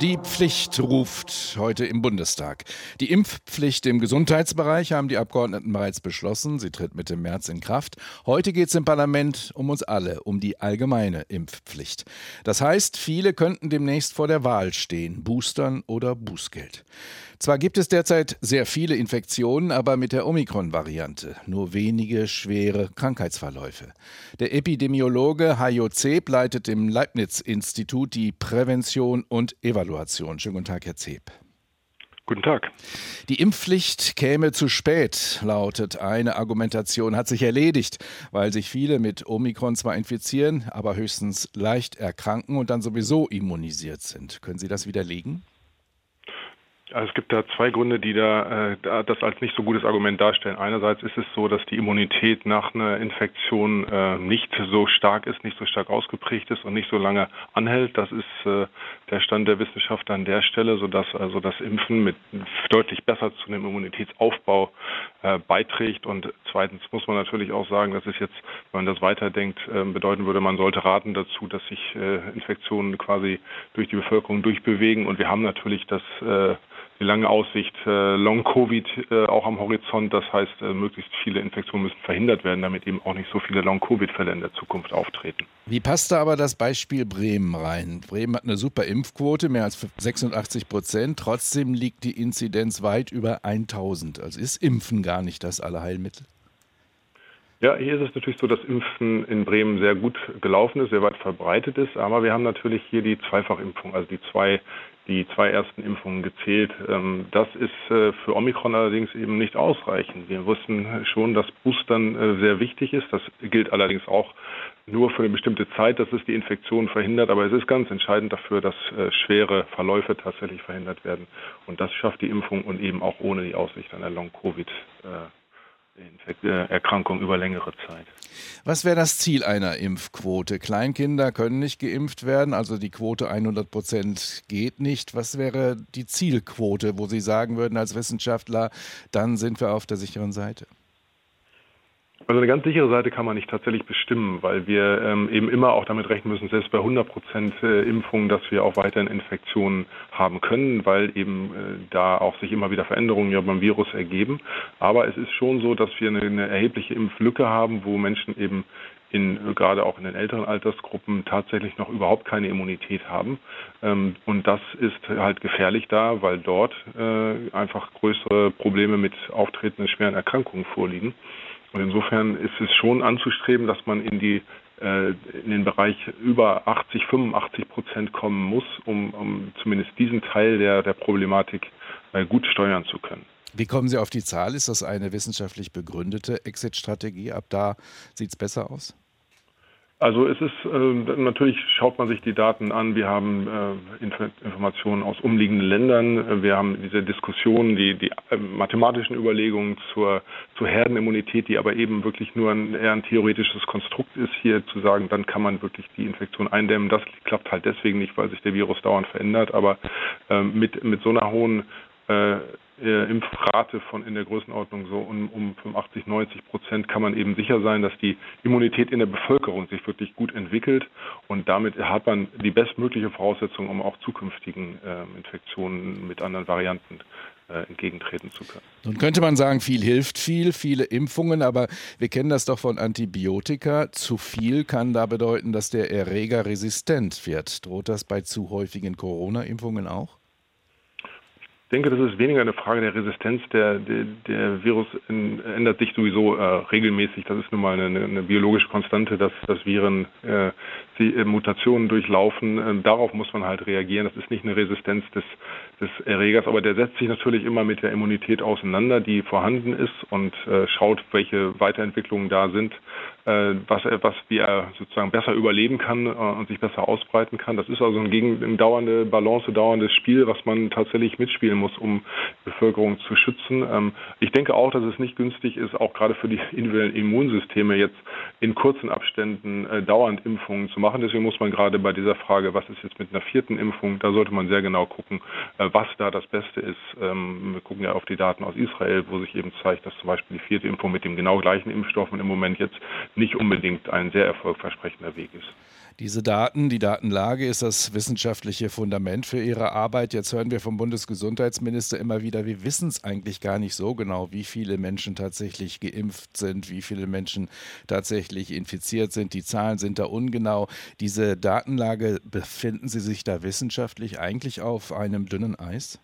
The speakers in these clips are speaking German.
Die Pflicht ruft heute im Bundestag. Die Impfpflicht im Gesundheitsbereich haben die Abgeordneten bereits beschlossen. Sie tritt Mitte März in Kraft. Heute geht es im Parlament um uns alle, um die allgemeine Impfpflicht. Das heißt, viele könnten demnächst vor der Wahl stehen, Boostern oder Bußgeld. Zwar gibt es derzeit sehr viele Infektionen, aber mit der Omikron-Variante nur wenige schwere Krankheitsverläufe. Der Epidemiologe Hajo Zeb leitet im Leibniz-Institut die Prävention und Evaluation. Schönen guten Tag, Herr Zeb. Guten Tag. Die Impfpflicht käme zu spät, lautet eine Argumentation, hat sich erledigt, weil sich viele mit Omikron zwar infizieren, aber höchstens leicht erkranken und dann sowieso immunisiert sind. Können Sie das widerlegen? Also es gibt da zwei Gründe, die da, äh, das als nicht so gutes Argument darstellen. Einerseits ist es so, dass die Immunität nach einer Infektion äh, nicht so stark ist, nicht so stark ausgeprägt ist und nicht so lange anhält. Das ist äh, der Stand der Wissenschaft an der Stelle, sodass also das Impfen mit deutlich besser zu einem Immunitätsaufbau äh, beiträgt. Und zweitens muss man natürlich auch sagen, dass es jetzt, wenn man das weiterdenkt, äh, bedeuten würde, man sollte raten dazu, dass sich äh, Infektionen quasi durch die Bevölkerung durchbewegen. Und wir haben natürlich das äh, die lange Aussicht äh, Long-Covid äh, auch am Horizont. Das heißt, äh, möglichst viele Infektionen müssen verhindert werden, damit eben auch nicht so viele Long-Covid-Fälle in der Zukunft auftreten. Wie passt da aber das Beispiel Bremen rein? Bremen hat eine super Impfquote, mehr als 86 Prozent. Trotzdem liegt die Inzidenz weit über 1000. Also ist Impfen gar nicht das Allerheilmittel? Ja, hier ist es natürlich so, dass Impfen in Bremen sehr gut gelaufen ist, sehr weit verbreitet ist. Aber wir haben natürlich hier die Zweifachimpfung, also die zwei die zwei ersten Impfungen gezählt. Ähm, das ist äh, für Omikron allerdings eben nicht ausreichend. Wir wussten schon, dass Boostern äh, sehr wichtig ist. Das gilt allerdings auch nur für eine bestimmte Zeit, dass es die Infektion verhindert. Aber es ist ganz entscheidend dafür, dass äh, schwere Verläufe tatsächlich verhindert werden. Und das schafft die Impfung und eben auch ohne die Aussicht einer Long-Covid. Erkrankung über längere Zeit. Was wäre das Ziel einer Impfquote? Kleinkinder können nicht geimpft werden, also die Quote 100 Prozent geht nicht. Was wäre die Zielquote, wo Sie sagen würden als Wissenschaftler, dann sind wir auf der sicheren Seite? Also eine ganz sichere Seite kann man nicht tatsächlich bestimmen, weil wir ähm, eben immer auch damit rechnen müssen, selbst bei 100 Prozent äh, Impfungen, dass wir auch weiterhin Infektionen haben können, weil eben äh, da auch sich immer wieder Veränderungen ja beim Virus ergeben. Aber es ist schon so, dass wir eine, eine erhebliche Impflücke haben, wo Menschen eben in, gerade auch in den älteren Altersgruppen tatsächlich noch überhaupt keine Immunität haben. Ähm, und das ist halt gefährlich da, weil dort äh, einfach größere Probleme mit auftretenden schweren Erkrankungen vorliegen. Und insofern ist es schon anzustreben, dass man in die äh, in den Bereich über 80, 85 Prozent kommen muss, um, um zumindest diesen Teil der, der Problematik äh, gut steuern zu können. Wie kommen Sie auf die Zahl? Ist das eine wissenschaftlich begründete Exit-Strategie? Ab da sieht es besser aus? Also es ist äh, natürlich schaut man sich die Daten an. Wir haben äh, Inf Informationen aus umliegenden Ländern. Wir haben diese Diskussionen, die, die äh, mathematischen Überlegungen zur, zur Herdenimmunität, die aber eben wirklich nur ein, eher ein theoretisches Konstrukt ist, hier zu sagen, dann kann man wirklich die Infektion eindämmen. Das klappt halt deswegen nicht, weil sich der Virus dauernd verändert. Aber äh, mit, mit so einer hohen äh, Impfrate von in der Größenordnung so um, um 85, 90 Prozent kann man eben sicher sein, dass die Immunität in der Bevölkerung sich wirklich gut entwickelt und damit hat man die bestmögliche Voraussetzung, um auch zukünftigen äh, Infektionen mit anderen Varianten äh, entgegentreten zu können. Nun könnte man sagen, viel hilft viel, viele Impfungen, aber wir kennen das doch von Antibiotika. Zu viel kann da bedeuten, dass der Erreger resistent wird. Droht das bei zu häufigen Corona-Impfungen auch? Ich denke, das ist weniger eine Frage der Resistenz. Der, der, der Virus in, ändert sich sowieso äh, regelmäßig. Das ist nun mal eine, eine biologische Konstante, dass, dass Viren äh, die, äh, Mutationen durchlaufen. Äh, darauf muss man halt reagieren. Das ist nicht eine Resistenz des, des Erregers, aber der setzt sich natürlich immer mit der Immunität auseinander, die vorhanden ist und äh, schaut, welche Weiterentwicklungen da sind, was, was wie er sozusagen besser überleben kann und sich besser ausbreiten kann. Das ist also ein, gegen, ein dauernde Balance, dauerndes Spiel, was man tatsächlich mitspielen muss, um die Bevölkerung zu schützen. Ähm, ich denke auch, dass es nicht günstig ist, auch gerade für die individuellen Immunsysteme jetzt in kurzen Abständen äh, dauernd Impfungen zu machen. Deswegen muss man gerade bei dieser Frage, was ist jetzt mit einer vierten Impfung, da sollte man sehr genau gucken, äh, was da das Beste ist. Ähm, wir gucken ja auf die Daten aus Israel, wo sich eben zeigt, dass zum Beispiel die vierte Impfung mit dem genau gleichen Impfstoff im Moment jetzt nicht unbedingt ein sehr erfolgversprechender Weg ist. Diese Daten, die Datenlage ist das wissenschaftliche Fundament für Ihre Arbeit. Jetzt hören wir vom Bundesgesundheitsminister immer wieder, wir wissen es eigentlich gar nicht so genau, wie viele Menschen tatsächlich geimpft sind, wie viele Menschen tatsächlich infiziert sind. Die Zahlen sind da ungenau. Diese Datenlage, befinden Sie sich da wissenschaftlich eigentlich auf einem dünnen Eis?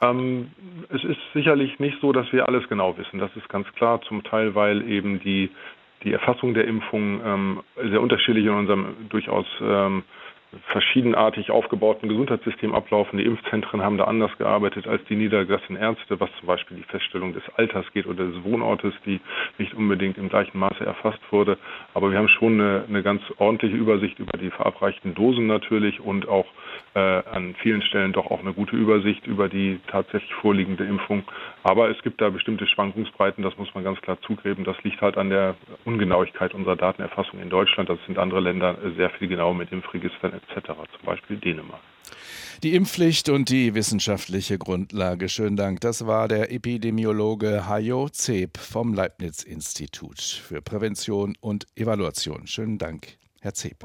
Ähm, es ist sicherlich nicht so, dass wir alles genau wissen. Das ist ganz klar. Zum Teil, weil eben die die Erfassung der Impfung ähm, sehr unterschiedlich in unserem durchaus ähm, verschiedenartig aufgebauten Gesundheitssystem ablaufen. Die Impfzentren haben da anders gearbeitet als die niedergelassenen Ärzte, was zum Beispiel die Feststellung des Alters geht oder des Wohnortes, die nicht unbedingt im gleichen Maße erfasst wurde. Aber wir haben schon eine, eine ganz ordentliche Übersicht über die verabreichten Dosen natürlich und auch an vielen Stellen doch auch eine gute Übersicht über die tatsächlich vorliegende Impfung. Aber es gibt da bestimmte Schwankungsbreiten, das muss man ganz klar zugeben. Das liegt halt an der Ungenauigkeit unserer Datenerfassung in Deutschland. Das sind andere Länder sehr viel genauer mit Impfregistern etc., zum Beispiel Dänemark. Die Impfpflicht und die wissenschaftliche Grundlage. Schönen Dank. Das war der Epidemiologe Hajo Zeb vom Leibniz-Institut für Prävention und Evaluation. Schönen Dank, Herr Zeb.